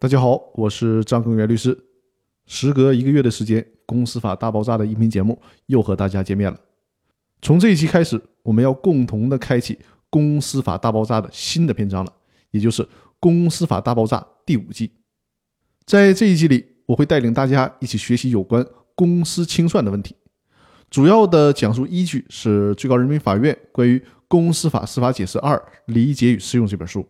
大家好，我是张根源律师。时隔一个月的时间，《公司法大爆炸》的音频节目又和大家见面了。从这一期开始，我们要共同的开启《公司法大爆炸》的新的篇章了，也就是《公司法大爆炸》第五季。在这一季里，我会带领大家一起学习有关公司清算的问题。主要的讲述依据是最高人民法院关于《公司法司法解释二理解与适用》这本书。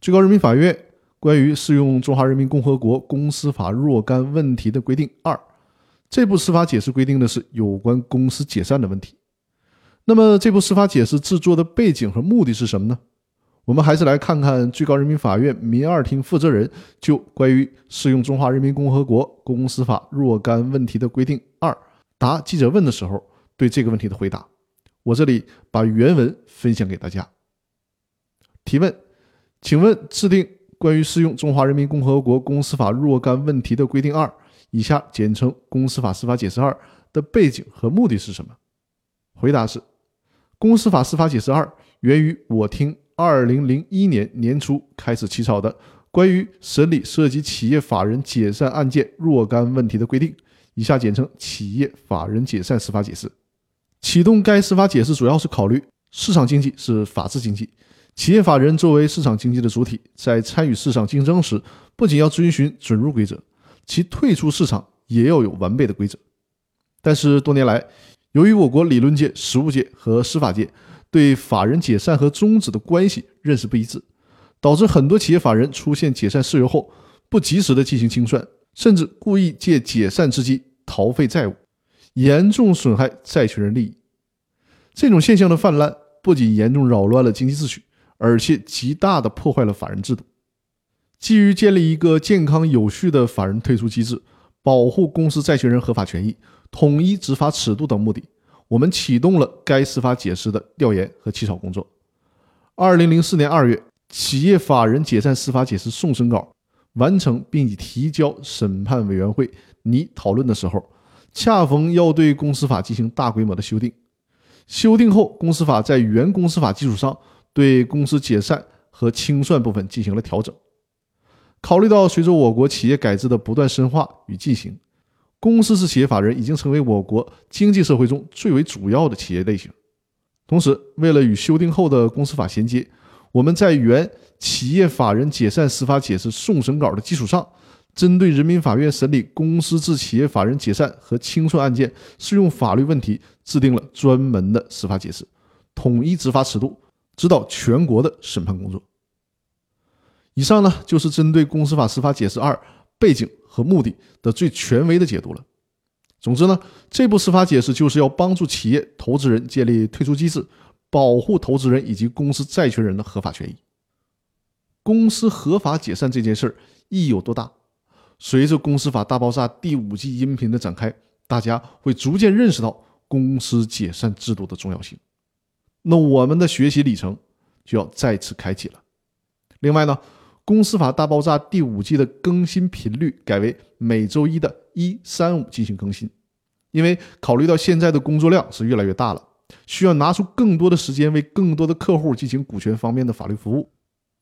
最高人民法院关于适用《中华人民共和国公司法》若干问题的规定二，这部司法解释规定的是有关公司解散的问题。那么，这部司法解释制作的背景和目的是什么呢？我们还是来看看最高人民法院民二庭负责人就关于适用《中华人民共和国公司法》若干问题的规定二答记者问的时候对这个问题的回答。我这里把原文分享给大家。提问。请问制定关于适用《中华人民共和国公司法》若干问题的规定二（以下简称《公司法司法解释二》）的背景和目的是什么？回答是：《公司法司法解释二》源于我厅2001年年初开始起草的关于审理涉及企业法人解散案件若干问题的规定（以下简称《企业法人解散司法解释》）。启动该司法解释主要是考虑市场经济是法治经济。企业法人作为市场经济的主体，在参与市场竞争时，不仅要遵循准入规则，其退出市场也要有完备的规则。但是多年来，由于我国理论界、实务界和司法界对法人解散和终止的关系认识不一致，导致很多企业法人出现解散事由后不及时的进行清算，甚至故意借解散之机逃废债务，严重损害债权人利益。这种现象的泛滥，不仅严重扰乱了经济秩序。而且极大地破坏了法人制度。基于建立一个健康有序的法人退出机制，保护公司债权人合法权益，统一执法尺度等目的，我们启动了该司法解释的调研和起草工作。二零零四年二月，企业法人解散司法解释送审稿完成，并已提交审判委员会拟讨论的时候，恰逢要对公司法进行大规模的修订。修订后，公司法在原公司法基础上。对公司解散和清算部分进行了调整。考虑到随着我国企业改制的不断深化与进行，公司制企业法人已经成为我国经济社会中最为主要的企业类型。同时，为了与修订后的公司法衔接，我们在原企业法人解散司法解释送审稿的基础上，针对人民法院审理公司制企业法人解散和清算案件适用法律问题，制定了专门的司法解释，统一执法尺度。指导全国的审判工作。以上呢，就是针对《公司法司法解释二》背景和目的的最权威的解读了。总之呢，这部司法解释就是要帮助企业投资人建立退出机制，保护投资人以及公司债权人的合法权益。公司合法解散这件事儿意义有多大？随着《公司法大爆炸》第五季音频的展开，大家会逐渐认识到公司解散制度的重要性。那我们的学习里程就要再次开启了。另外呢，《公司法大爆炸》第五季的更新频率改为每周一的一三五进行更新，因为考虑到现在的工作量是越来越大了，需要拿出更多的时间为更多的客户进行股权方面的法律服务。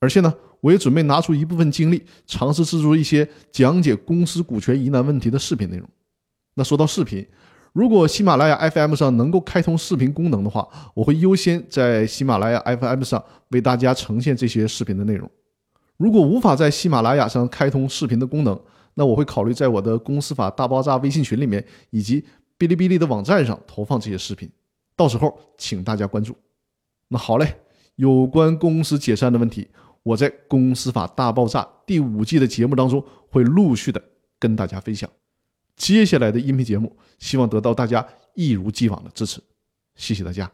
而且呢，我也准备拿出一部分精力，尝试制作一些讲解公司股权疑难问题的视频内容。那说到视频，如果喜马拉雅 FM 上能够开通视频功能的话，我会优先在喜马拉雅 FM 上为大家呈现这些视频的内容。如果无法在喜马拉雅上开通视频的功能，那我会考虑在我的公司法大爆炸微信群里面以及哔哩哔哩的网站上投放这些视频。到时候请大家关注。那好嘞，有关公司解散的问题，我在公司法大爆炸第五季的节目当中会陆续的跟大家分享。接下来的音频节目，希望得到大家一如既往的支持，谢谢大家。